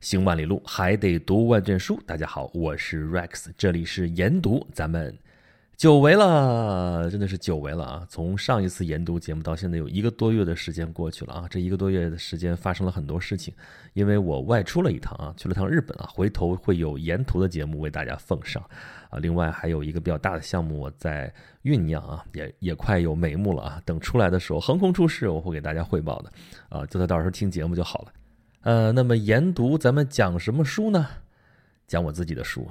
行万里路，还得读万卷书。大家好，我是 Rex，这里是研读，咱们久违了，真的是久违了啊！从上一次研读节目到现在，有一个多月的时间过去了啊！这一个多月的时间发生了很多事情，因为我外出了一趟啊，去了趟日本啊，回头会有沿途的节目为大家奉上啊。另外还有一个比较大的项目我在酝酿啊，也也快有眉目了啊。等出来的时候横空出世，我会给大家汇报的啊，就在到时候听节目就好了。呃，那么研读咱们讲什么书呢？讲我自己的书，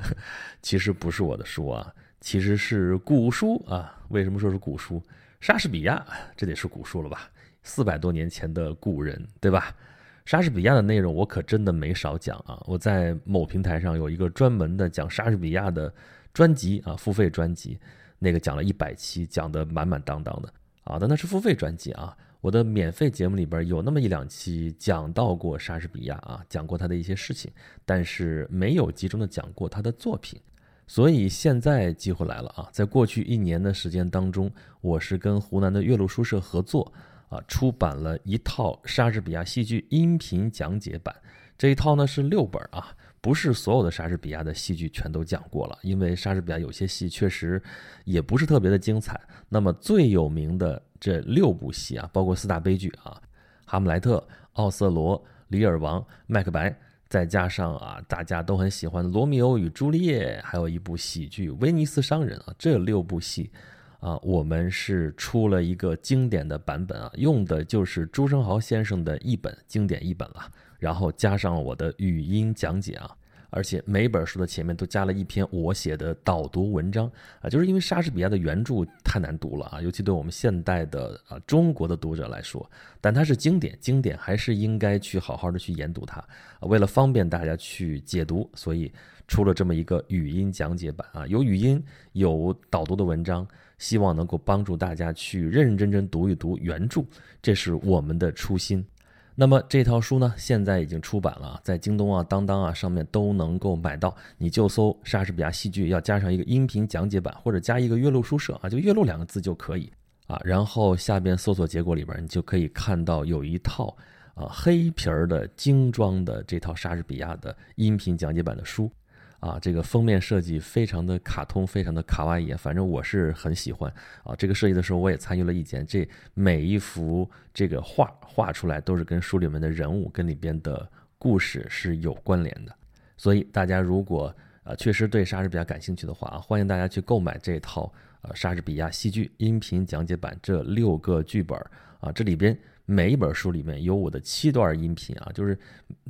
其实不是我的书啊，其实是古书啊。为什么说是古书？莎士比亚，这得是古书了吧？四百多年前的古人，对吧？莎士比亚的内容我可真的没少讲啊。我在某平台上有一个专门的讲莎士比亚的专辑啊，付费专辑，那个讲了一百期，讲的满满当当的啊。但那是付费专辑啊。我的免费节目里边有那么一两期讲到过莎士比亚啊，讲过他的一些事情，但是没有集中的讲过他的作品，所以现在机会来了啊！在过去一年的时间当中，我是跟湖南的岳麓书社合作啊，出版了一套莎士比亚戏剧音频讲解版，这一套呢是六本啊。不是所有的莎士比亚的戏剧全都讲过了，因为莎士比亚有些戏确实也不是特别的精彩。那么最有名的这六部戏啊，包括四大悲剧啊，《哈姆莱特》《奥瑟罗》《李尔王》《麦克白》，再加上啊大家都很喜欢《罗密欧与朱丽叶》，还有一部喜剧《威尼斯商人》啊，这六部戏啊，我们是出了一个经典的版本啊，用的就是朱生豪先生的译本，经典译本了。然后加上我的语音讲解啊，而且每本书的前面都加了一篇我写的导读文章啊，就是因为莎士比亚的原著太难读了啊，尤其对我们现代的啊中国的读者来说，但它是经典，经典还是应该去好好的去研读它。为了方便大家去解读，所以出了这么一个语音讲解版啊，有语音，有导读的文章，希望能够帮助大家去认认真真读一读原著，这是我们的初心。那么这套书呢，现在已经出版了，在京东啊、当当啊上面都能够买到。你就搜莎士比亚戏剧，要加上一个音频讲解版，或者加一个“岳麓书社”啊，就“岳麓”两个字就可以啊。然后下边搜索结果里边，你就可以看到有一套啊黑皮儿的精装的这套莎士比亚的音频讲解版的书。啊，这个封面设计非常的卡通，非常的卡哇伊，反正我是很喜欢啊。这个设计的时候我也参与了意见，这每一幅这个画画出来都是跟书里面的人物跟里边的故事是有关联的。所以大家如果啊确实对莎士比亚感兴趣的话啊，欢迎大家去购买这套呃莎士比亚戏剧音频讲解版这六个剧本啊，这里边。每一本书里面有我的七段音频啊，就是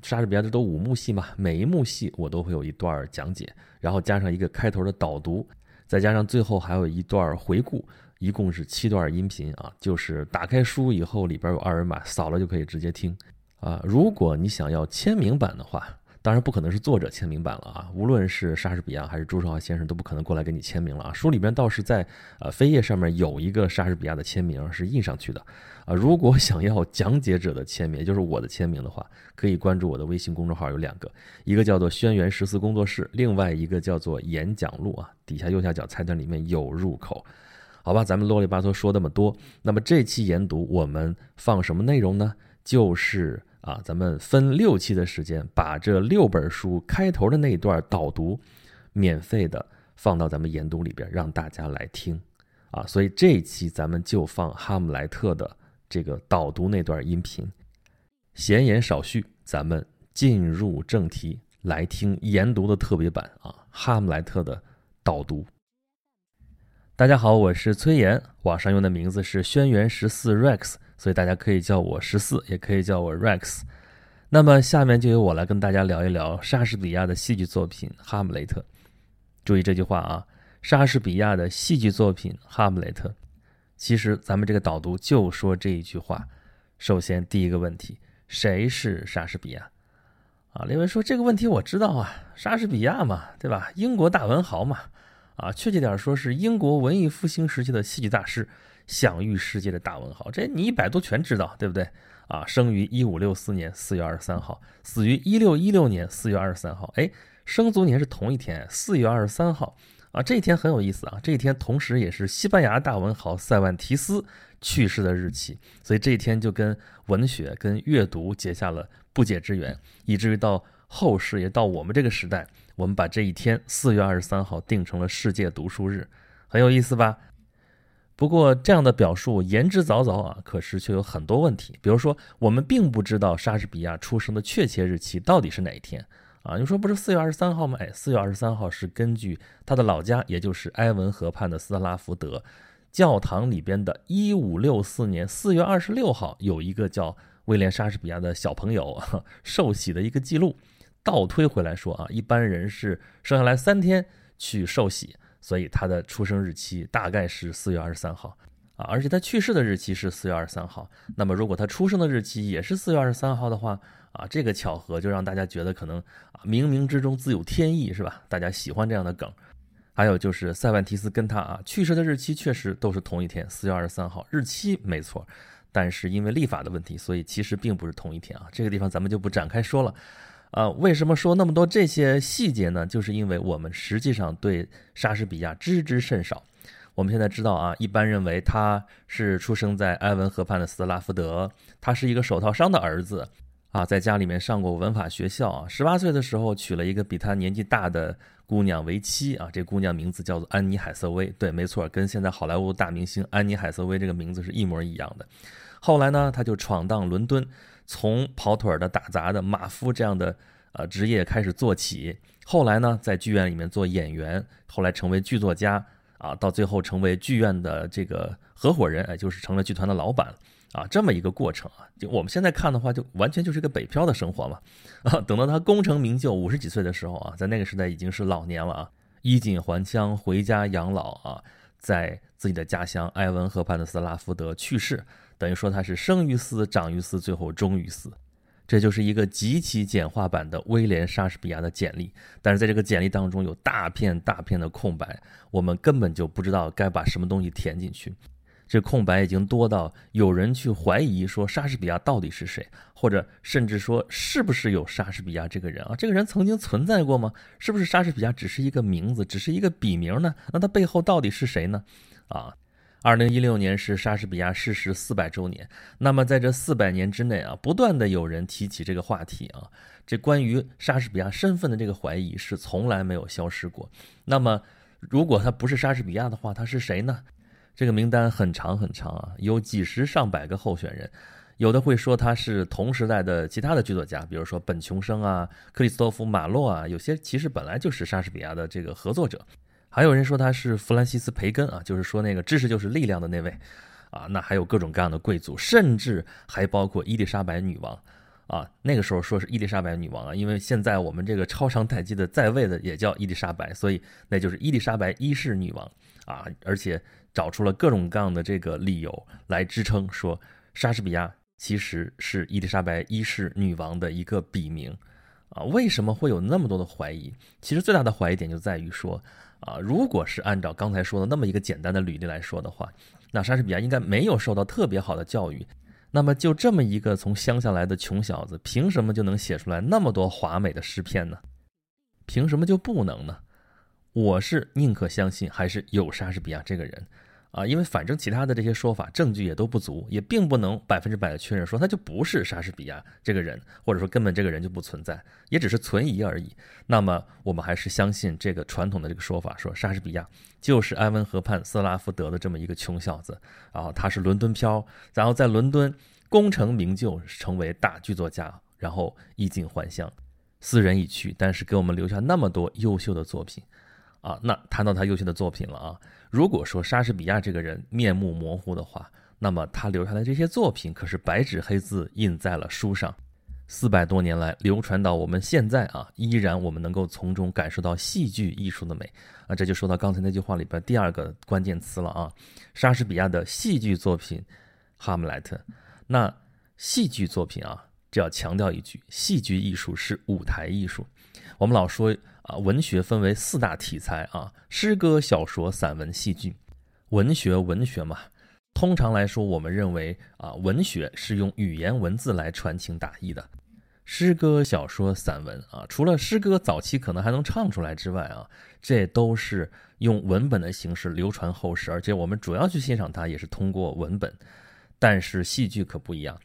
莎士比亚这都五幕戏嘛，每一幕戏我都会有一段讲解，然后加上一个开头的导读，再加上最后还有一段回顾，一共是七段音频啊。就是打开书以后，里边有二维码，扫了就可以直接听啊。如果你想要签名版的话。当然不可能是作者签名版了啊！无论是莎士比亚还是朱生豪先生都不可能过来给你签名了啊！书里边倒是在呃扉页上面有一个莎士比亚的签名是印上去的啊。如果想要讲解者的签名，也就是我的签名的话，可以关注我的微信公众号，有两个，一个叫做轩辕十四工作室，另外一个叫做演讲录啊。底下右下角菜单里面有入口，好吧？咱们啰里吧嗦说那么多，那么这期研读我们放什么内容呢？就是。啊，咱们分六期的时间，把这六本书开头的那段导读，免费的放到咱们研读里边，让大家来听。啊，所以这一期咱们就放《哈姆莱特》的这个导读那段音频。闲言少叙，咱们进入正题，来听研读的特别版啊，《哈姆莱特》的导读。大家好，我是崔岩，网上用的名字是轩辕十四 Rex。所以大家可以叫我十四，也可以叫我 Rex。那么下面就由我来跟大家聊一聊莎士比亚的戏剧作品《哈姆雷特》。注意这句话啊，莎士比亚的戏剧作品《哈姆雷特》。其实咱们这个导读就说这一句话。首先第一个问题，谁是莎士比亚？啊，另外说这个问题我知道啊，莎士比亚嘛，对吧？英国大文豪嘛，啊，确切点说是英国文艺复兴时期的戏剧大师。享誉世界的大文豪，这你一百度全知道，对不对？啊，生于一五六四年四月二十三号，死于一六一六年四月二十三号。哎，生卒年是同一天，四月二十三号。啊，这一天很有意思啊！这一天同时也是西班牙大文豪塞万提斯去世的日期，所以这一天就跟文学、跟阅读结下了不解之缘，以至于到后世也到我们这个时代，我们把这一天四月二十三号定成了世界读书日，很有意思吧？不过这样的表述言之凿凿啊，可是却有很多问题，比如说我们并不知道莎士比亚出生的确切日期到底是哪一天。啊，你说不是四月二十三号吗？哎，四月二十三号是根据他的老家，也就是埃文河畔的斯特拉福德教堂里边的1564年4月26号有一个叫威廉莎士比亚的小朋友受洗的一个记录。倒推回来说啊，一般人是生下来三天去受洗，所以他的出生日期大概是四月二十三号啊，而且他去世的日期是四月二十三号。那么如果他出生的日期也是四月二十三号的话，啊，这个巧合就让大家觉得可能啊，冥冥之中自有天意，是吧？大家喜欢这样的梗。还有就是塞万提斯跟他啊去世的日期确实都是同一天，四月二十三号，日期没错。但是因为历法的问题，所以其实并不是同一天啊。这个地方咱们就不展开说了。啊，为什么说那么多这些细节呢？就是因为我们实际上对莎士比亚知之甚少。我们现在知道啊，一般认为他是出生在埃文河畔的斯拉福德，他是一个手套商的儿子。啊，在家里面上过文法学校啊，十八岁的时候娶了一个比他年纪大的姑娘为妻啊，这姑娘名字叫做安妮海瑟薇，对，没错，跟现在好莱坞大明星安妮海瑟薇这个名字是一模一样的。后来呢，他就闯荡伦敦，从跑腿的、打杂的、马夫这样的呃职业开始做起，后来呢，在剧院里面做演员，后来成为剧作家啊，到最后成为剧院的这个合伙人，哎，就是成了剧团的老板。啊，这么一个过程啊，就我们现在看的话，就完全就是一个北漂的生活嘛。啊，等到他功成名就，五十几岁的时候啊，在那个时代已经是老年了啊，衣锦还乡，回家养老啊，在自己的家乡埃文河畔的斯拉夫德去世，等于说他是生于斯，长于斯，最后终于斯。这就是一个极其简化版的威廉莎士比亚的简历，但是在这个简历当中有大片大片的空白，我们根本就不知道该把什么东西填进去。这空白已经多到有人去怀疑说莎士比亚到底是谁，或者甚至说是不是有莎士比亚这个人啊？这个人曾经存在过吗？是不是莎士比亚只是一个名字，只是一个笔名呢？那他背后到底是谁呢？啊，二零一六年是莎士比亚逝世四百周年，那么在这四百年之内啊，不断的有人提起这个话题啊，这关于莎士比亚身份的这个怀疑是从来没有消失过。那么如果他不是莎士比亚的话，他是谁呢？这个名单很长很长啊，有几十上百个候选人，有的会说他是同时代的其他的剧作家，比如说本琼生啊、克里斯托弗·马洛啊，有些其实本来就是莎士比亚的这个合作者，还有人说他是弗兰西斯·培根啊，就是说那个知识就是力量的那位啊，那还有各种各样的贵族，甚至还包括伊丽莎白女王啊，那个时候说是伊丽莎白女王啊，因为现在我们这个超长待机的在位的也叫伊丽莎白，所以那就是伊丽莎白一世女王啊，而且。找出了各种各样的这个理由来支撑，说莎士比亚其实是伊丽莎白一世女王的一个笔名，啊，为什么会有那么多的怀疑？其实最大的怀疑点就在于说，啊，如果是按照刚才说的那么一个简单的履历来说的话，那莎士比亚应该没有受到特别好的教育，那么就这么一个从乡下来的穷小子，凭什么就能写出来那么多华美的诗篇呢？凭什么就不能呢？我是宁可相信还是有莎士比亚这个人。啊，因为反正其他的这些说法证据也都不足，也并不能百分之百的确认说他就不是莎士比亚这个人，或者说根本这个人就不存在，也只是存疑而已。那么我们还是相信这个传统的这个说法，说莎士比亚就是埃文河畔斯拉夫德的这么一个穷小子，然后他是伦敦漂，然后在伦敦功成名就，成为大剧作家，然后衣锦还乡，斯人已去，但是给我们留下那么多优秀的作品。啊，那谈到他优秀的作品了啊。如果说莎士比亚这个人面目模糊的话，那么他留下来这些作品可是白纸黑字印在了书上，四百多年来流传到我们现在啊，依然我们能够从中感受到戏剧艺术的美啊。这就说到刚才那句话里边第二个关键词了啊，莎士比亚的戏剧作品《哈姆莱特》。那戏剧作品啊，这要强调一句，戏剧艺术是舞台艺术。我们老说。啊，文学分为四大题材啊，诗歌、小说、散文、戏剧。文学，文学嘛，通常来说，我们认为啊，文学是用语言文字来传情达意的。诗歌、小说、散文啊，除了诗歌早期可能还能唱出来之外啊，这都是用文本的形式流传后世，而且我们主要去欣赏它也是通过文本。但是戏剧可不一样，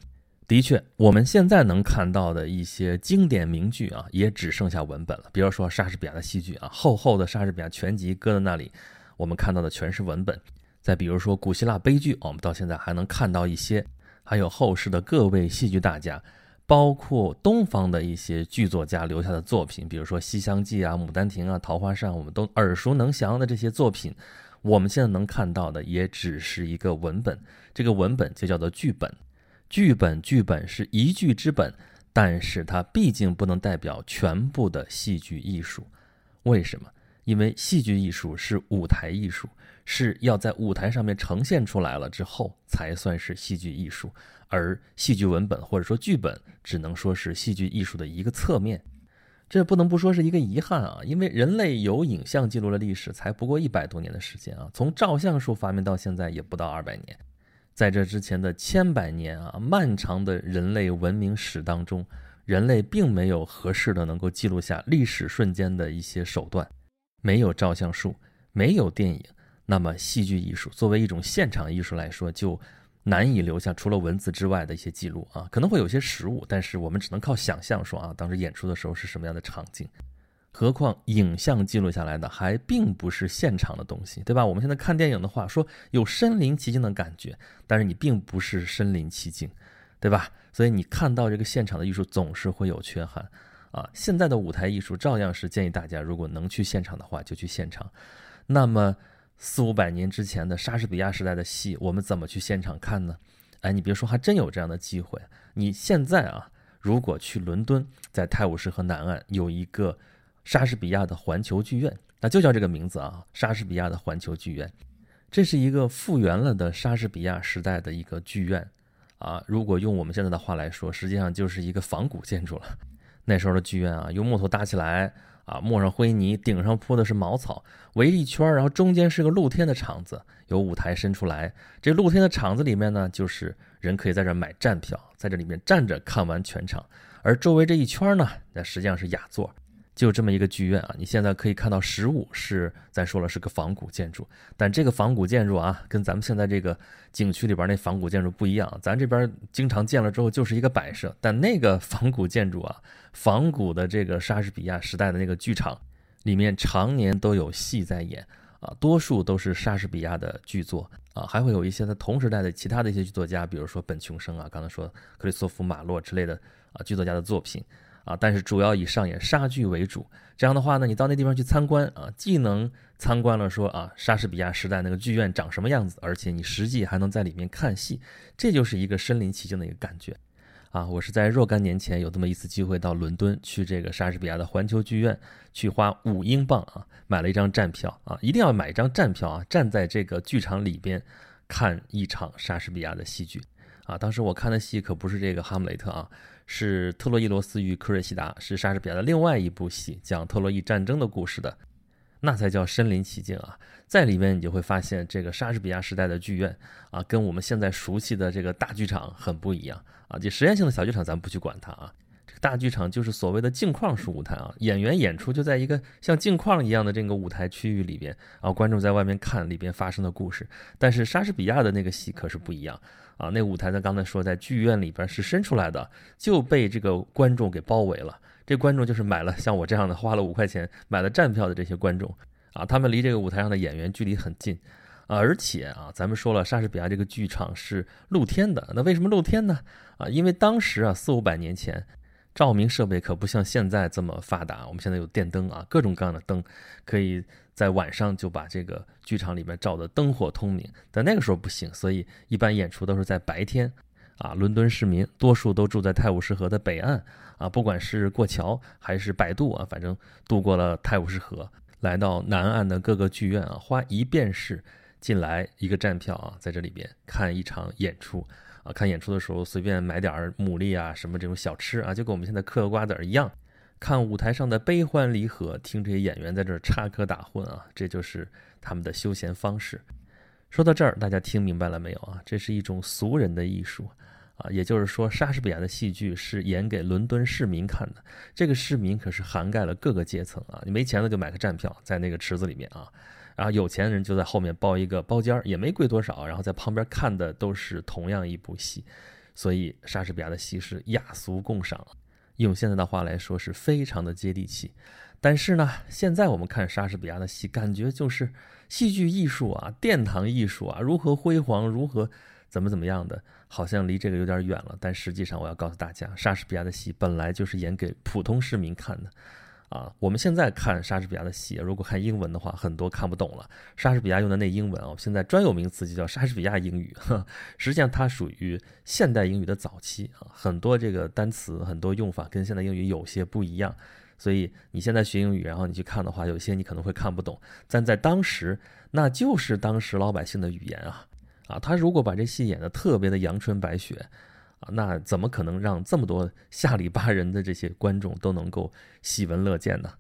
的确，我们现在能看到的一些经典名句啊，也只剩下文本了。比如说莎士比亚的戏剧啊，厚厚的莎士比亚全集搁在那里，我们看到的全是文本。再比如说古希腊悲剧，我们到现在还能看到一些，还有后世的各位戏剧大家。包括东方的一些剧作家留下的作品，比如说《西厢记》啊、《牡丹亭》啊、《桃花扇》，我们都耳熟能详的这些作品，我们现在能看到的也只是一个文本，这个文本就叫做剧本。剧本，剧本是一剧之本，但是它毕竟不能代表全部的戏剧艺术。为什么？因为戏剧艺术是舞台艺术。是要在舞台上面呈现出来了之后，才算是戏剧艺术，而戏剧文本或者说剧本，只能说是戏剧艺术的一个侧面。这不能不说是一个遗憾啊，因为人类有影像记录的历史才不过一百多年的时间啊，从照相术发明到现在也不到二百年，在这之前的千百年啊，漫长的人类文明史当中，人类并没有合适的能够记录下历史瞬间的一些手段，没有照相术，没有电影。那么，戏剧艺术作为一种现场艺术来说，就难以留下除了文字之外的一些记录啊，可能会有些实物，但是我们只能靠想象说啊，当时演出的时候是什么样的场景。何况影像记录下来的还并不是现场的东西，对吧？我们现在看电影的话，说有身临其境的感觉，但是你并不是身临其境，对吧？所以你看到这个现场的艺术总是会有缺憾啊。现在的舞台艺术照样是建议大家，如果能去现场的话，就去现场。那么。四五百年之前的莎士比亚时代的戏，我们怎么去现场看呢？哎，你别说，还真有这样的机会。你现在啊，如果去伦敦，在泰晤士河南岸有一个莎士比亚的环球剧院，那就叫这个名字啊，莎士比亚的环球剧院。这是一个复原了的莎士比亚时代的一个剧院啊。如果用我们现在的话来说，实际上就是一个仿古建筑了。那时候的剧院啊，用木头搭起来。啊，抹上灰泥，顶上铺的是茅草，围一圈，然后中间是个露天的场子，有舞台伸出来。这露天的场子里面呢，就是人可以在这买站票，在这里面站着看完全场。而周围这一圈呢，那实际上是雅座。就这么一个剧院啊，你现在可以看到实物是，咱说了是个仿古建筑，但这个仿古建筑啊，跟咱们现在这个景区里边那仿古建筑不一样，咱这边经常见了之后就是一个摆设，但那个仿古建筑啊，仿古的这个莎士比亚时代的那个剧场，里面常年都有戏在演啊，多数都是莎士比亚的剧作啊，还会有一些他同时代的其他的一些剧作家，比如说本琼生啊，刚才说克里斯托弗马洛之类的啊剧作家的作品。啊，但是主要以上演莎剧为主。这样的话呢，你到那地方去参观啊，既能参观了说啊莎士比亚时代那个剧院长什么样子，而且你实际还能在里面看戏，这就是一个身临其境的一个感觉。啊，我是在若干年前有这么一次机会到伦敦去这个莎士比亚的环球剧院，去花五英镑啊买了一张站票啊，一定要买一张站票啊，站在这个剧场里边看一场莎士比亚的戏剧。啊，当时我看的戏可不是这个《哈姆雷特》啊，是《特洛伊罗斯与科瑞西达》，是莎士比亚的另外一部戏，讲特洛伊战争的故事的，那才叫身临其境啊！在里面你就会发现，这个莎士比亚时代的剧院啊，跟我们现在熟悉的这个大剧场很不一样啊。这实验性的小剧场咱不去管它啊，大剧场就是所谓的镜框式舞台啊，演员演出就在一个像镜框一样的这个舞台区域里边，然后观众在外面看里边发生的故事。但是莎士比亚的那个戏可是不一样。啊，那舞台呢？刚才说在剧院里边是伸出来的，就被这个观众给包围了。这观众就是买了像我这样的花了五块钱买了站票的这些观众啊，他们离这个舞台上的演员距离很近啊，而且啊，咱们说了，莎士比亚这个剧场是露天的，那为什么露天呢？啊，因为当时啊，四五百年前。照明设备可不像现在这么发达，我们现在有电灯啊，各种各样的灯，可以在晚上就把这个剧场里面照得灯火通明。但那个时候不行，所以一般演出都是在白天。啊，伦敦市民多数都住在泰晤士河的北岸啊，不管是过桥还是摆渡啊，反正渡过了泰晤士河，来到南岸的各个剧院啊，花一便士进来一个站票啊，在这里边看一场演出。啊，看演出的时候随便买点牡蛎啊，什么这种小吃啊，就跟我们现在嗑瓜子儿一样。看舞台上的悲欢离合，听这些演员在这儿插科打诨啊，这就是他们的休闲方式。说到这儿，大家听明白了没有啊？这是一种俗人的艺术啊，也就是说，莎士比亚的戏剧是演给伦敦市民看的。这个市民可是涵盖了各个阶层啊，你没钱了就买个站票，在那个池子里面啊，然后有钱人就在后面包一个包间儿，也没贵多少，然后在旁边看的都是同样一部戏。所以，莎士比亚的戏是雅俗共赏，用现在的话来说，是非常的接地气。但是呢，现在我们看莎士比亚的戏，感觉就是戏剧艺术啊，殿堂艺术啊，如何辉煌，如何。怎么怎么样的，好像离这个有点远了。但实际上，我要告诉大家，莎士比亚的戏本来就是演给普通市民看的，啊，我们现在看莎士比亚的戏，如果看英文的话，很多看不懂了。莎士比亚用的那英文啊，现在专有名词就叫莎士比亚英语。实际上，它属于现代英语的早期啊，很多这个单词、很多用法跟现代英语有些不一样。所以你现在学英语，然后你去看的话，有些你可能会看不懂，但在当时，那就是当时老百姓的语言啊。啊，他如果把这戏演得特别的阳春白雪，啊，那怎么可能让这么多下里巴人的这些观众都能够喜闻乐见呢？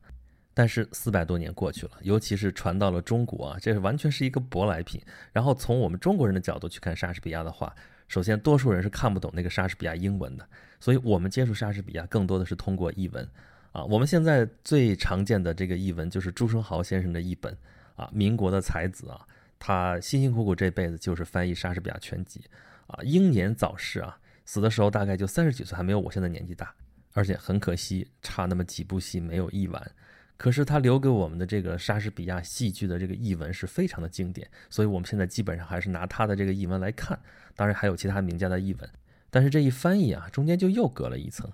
但是四百多年过去了，尤其是传到了中国啊，这是完全是一个舶来品。然后从我们中国人的角度去看莎士比亚的话，首先多数人是看不懂那个莎士比亚英文的，所以我们接触莎士比亚更多的是通过译文。啊，我们现在最常见的这个译文就是朱生豪先生的译本，啊，民国的才子啊。他辛辛苦苦这辈子就是翻译莎士比亚全集，啊，英年早逝啊，死的时候大概就三十几岁，还没有我现在年纪大，而且很可惜，差那么几部戏没有译完。可是他留给我们的这个莎士比亚戏剧的这个译文是非常的经典，所以我们现在基本上还是拿他的这个译文来看，当然还有其他名家的译文，但是这一翻译啊，中间就又隔了一层，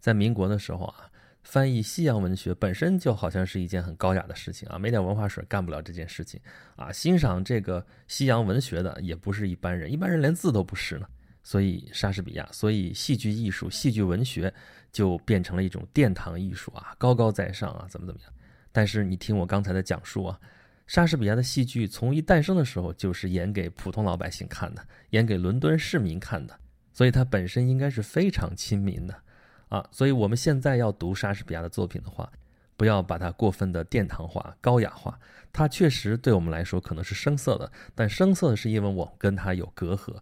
在民国的时候啊。翻译西洋文学本身就好像是一件很高雅的事情啊，没点文化水干不了这件事情啊。欣赏这个西洋文学的也不是一般人，一般人连字都不识呢。所以莎士比亚，所以戏剧艺术、戏剧文学就变成了一种殿堂艺术啊，高高在上啊，怎么怎么样？但是你听我刚才的讲述啊，莎士比亚的戏剧从一诞生的时候就是演给普通老百姓看的，演给伦敦市民看的，所以它本身应该是非常亲民的。啊，所以我们现在要读莎士比亚的作品的话，不要把它过分的殿堂化、高雅化。它确实对我们来说可能是生涩的，但生涩是因为我们跟它有隔阂。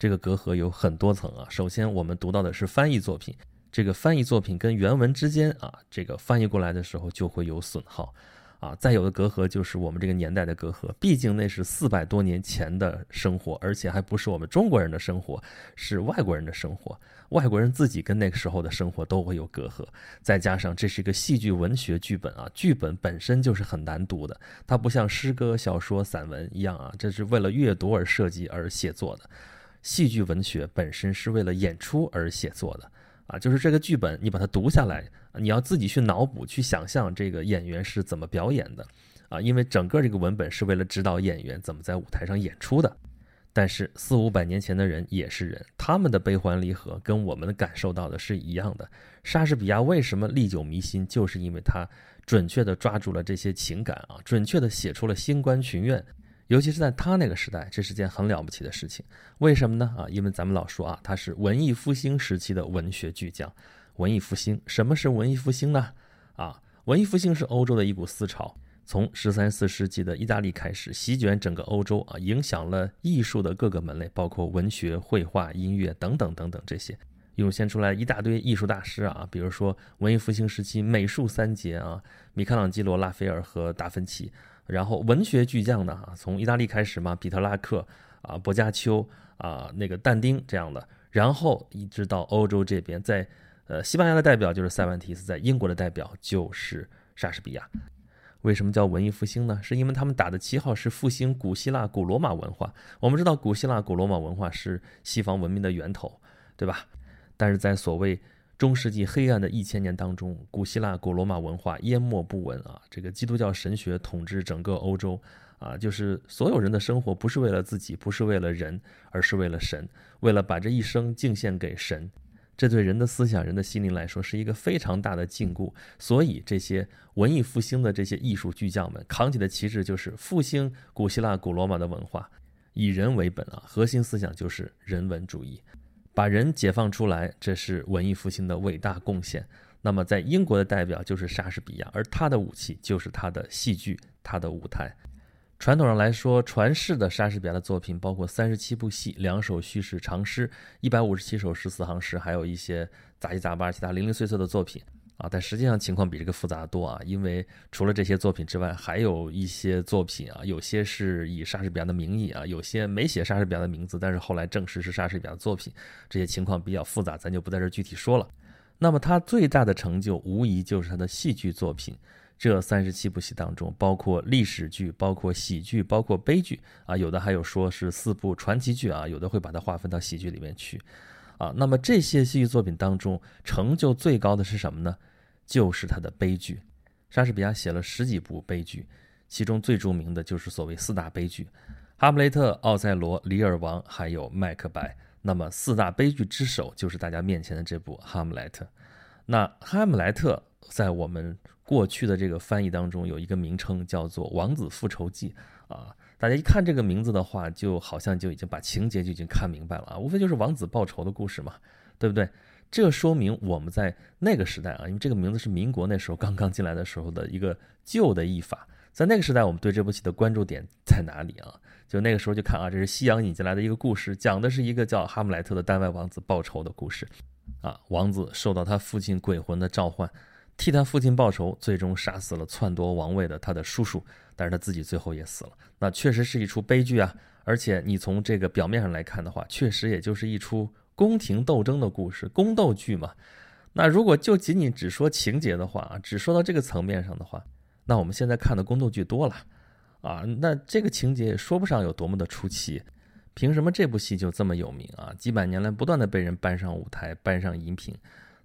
这个隔阂有很多层啊。首先，我们读到的是翻译作品，这个翻译作品跟原文之间啊，这个翻译过来的时候就会有损耗。啊，再有的隔阂就是我们这个年代的隔阂，毕竟那是四百多年前的生活，而且还不是我们中国人的生活，是外国人的生活。外国人自己跟那个时候的生活都会有隔阂，再加上这是一个戏剧文学剧本啊，剧本本身就是很难读的，它不像诗歌、小说、散文一样啊，这是为了阅读而设计而写作的。戏剧文学本身是为了演出而写作的。啊，就是这个剧本，你把它读下来，你要自己去脑补、去想象这个演员是怎么表演的，啊，因为整个这个文本是为了指导演员怎么在舞台上演出的。但是四五百年前的人也是人，他们的悲欢离合跟我们感受到的是一样的。莎士比亚为什么历久弥新，就是因为他准确地抓住了这些情感啊，准确地写出了星官群怨。尤其是在他那个时代，这是件很了不起的事情。为什么呢？啊，因为咱们老说啊，他是文艺复兴时期的文学巨匠。文艺复兴，什么是文艺复兴呢？啊，文艺复兴是欧洲的一股思潮，从十三四世纪的意大利开始，席卷整个欧洲啊，影响了艺术的各个门类，包括文学、绘画、音乐等等等等这些，涌现出来一大堆艺术大师啊，比如说文艺复兴时期美术三杰啊，米开朗基罗、拉斐尔和达芬奇。然后文学巨匠呢，从意大利开始嘛，比特拉克啊，薄伽丘啊，那个但丁这样的，然后一直到欧洲这边，在呃西班牙的代表就是塞万提斯，在英国的代表就是莎士比亚。为什么叫文艺复兴呢？是因为他们打的旗号是复兴古希腊、古罗马文化。我们知道古希腊、古罗马文化是西方文明的源头，对吧？但是在所谓中世纪黑暗的一千年当中，古希腊、古罗马文化淹没不闻啊！这个基督教神学统治整个欧洲啊，就是所有人的生活不是为了自己，不是为了人，而是为了神，为了把这一生敬献给神。这对人的思想、人的心灵来说是一个非常大的禁锢。所以，这些文艺复兴的这些艺术巨匠们扛起的旗帜就是复兴古希腊、古罗马的文化，以人为本啊，核心思想就是人文主义。把人解放出来，这是文艺复兴的伟大贡献。那么，在英国的代表就是莎士比亚，而他的武器就是他的戏剧，他的舞台。传统上来说，传世的莎士比亚的作品包括三十七部戏、两首叙事长诗、一百五十七首十四行诗，还有一些杂七杂八、其他零零碎碎的作品啊。但实际上情况比这个复杂多啊，因为除了这些作品之外，还有一些作品啊，有些是以莎士比亚的名义啊，有些没写莎士比亚的名字，但是后来证实是莎士比亚的作品。这些情况比较复杂，咱就不在这具体说了。那么他最大的成就，无疑就是他的戏剧作品。这三十七部戏当中，包括历史剧、包括喜剧、包括悲剧啊，有的还有说是四部传奇剧啊，有的会把它划分到喜剧里面去，啊，那么这些戏剧作品当中，成就最高的是什么呢？就是他的悲剧。莎士比亚写了十几部悲剧，其中最著名的就是所谓四大悲剧：哈姆雷特、奥赛罗、李尔王，还有麦克白。那么四大悲剧之首就是大家面前的这部《哈姆莱特》。那《哈姆莱特》在我们过去的这个翻译当中有一个名称叫做《王子复仇记》啊，大家一看这个名字的话，就好像就已经把情节就已经看明白了啊，无非就是王子报仇的故事嘛，对不对？这说明我们在那个时代啊，因为这个名字是民国那时候刚刚进来的时候的一个旧的译法，在那个时代，我们对这部戏的关注点在哪里啊？就那个时候就看啊，这是西洋引进来的一个故事，讲的是一个叫哈姆莱特的丹麦王子报仇的故事啊，王子受到他父亲鬼魂的召唤。替他父亲报仇，最终杀死了篡夺王位的他的叔叔，但是他自己最后也死了。那确实是一出悲剧啊！而且你从这个表面上来看的话，确实也就是一出宫廷斗争的故事，宫斗剧嘛。那如果就仅仅只说情节的话啊，只说到这个层面上的话，那我们现在看的宫斗剧多了啊，那这个情节也说不上有多么的出奇。凭什么这部戏就这么有名啊？几百年来不断的被人搬上舞台，搬上荧屏。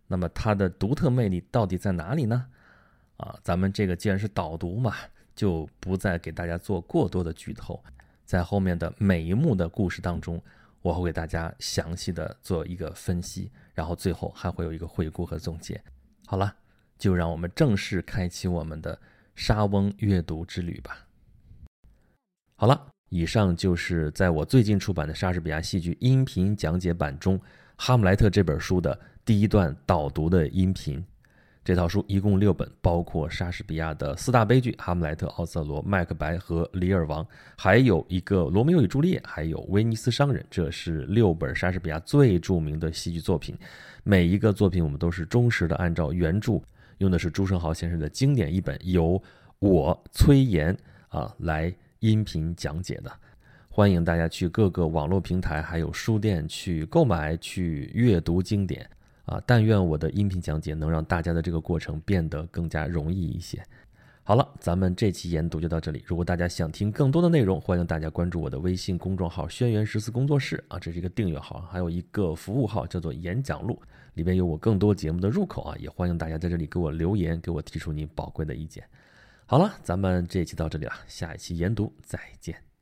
那么它的独特魅力到底在哪里呢？啊，咱们这个既然是导读嘛，就不再给大家做过多的剧透，在后面的每一幕的故事当中，我会给大家详细的做一个分析，然后最后还会有一个回顾和总结。好了，就让我们正式开启我们的沙翁阅读之旅吧。好了，以上就是在我最近出版的莎士比亚戏剧音频讲解版中《哈姆莱特》这本书的。第一段导读的音频，这套书一共六本，包括莎士比亚的四大悲剧《哈姆莱特》《奥瑟罗》《麦克白》和《李尔王》，还有一个《罗密欧与朱丽叶》，还有《威尼斯商人》。这是六本莎士比亚最著名的戏剧作品。每一个作品，我们都是忠实的按照原著，用的是朱生豪先生的经典译本，由我崔岩啊来音频讲解的。欢迎大家去各个网络平台，还有书店去购买、去阅读经典。啊，但愿我的音频讲解能让大家的这个过程变得更加容易一些。好了，咱们这期研读就到这里。如果大家想听更多的内容，欢迎大家关注我的微信公众号“轩辕十四工作室”啊，这是一个订阅号，还有一个服务号叫做“演讲录”，里边有我更多节目的入口啊，也欢迎大家在这里给我留言，给我提出您宝贵的意见。好了，咱们这一期到这里了，下一期研读再见。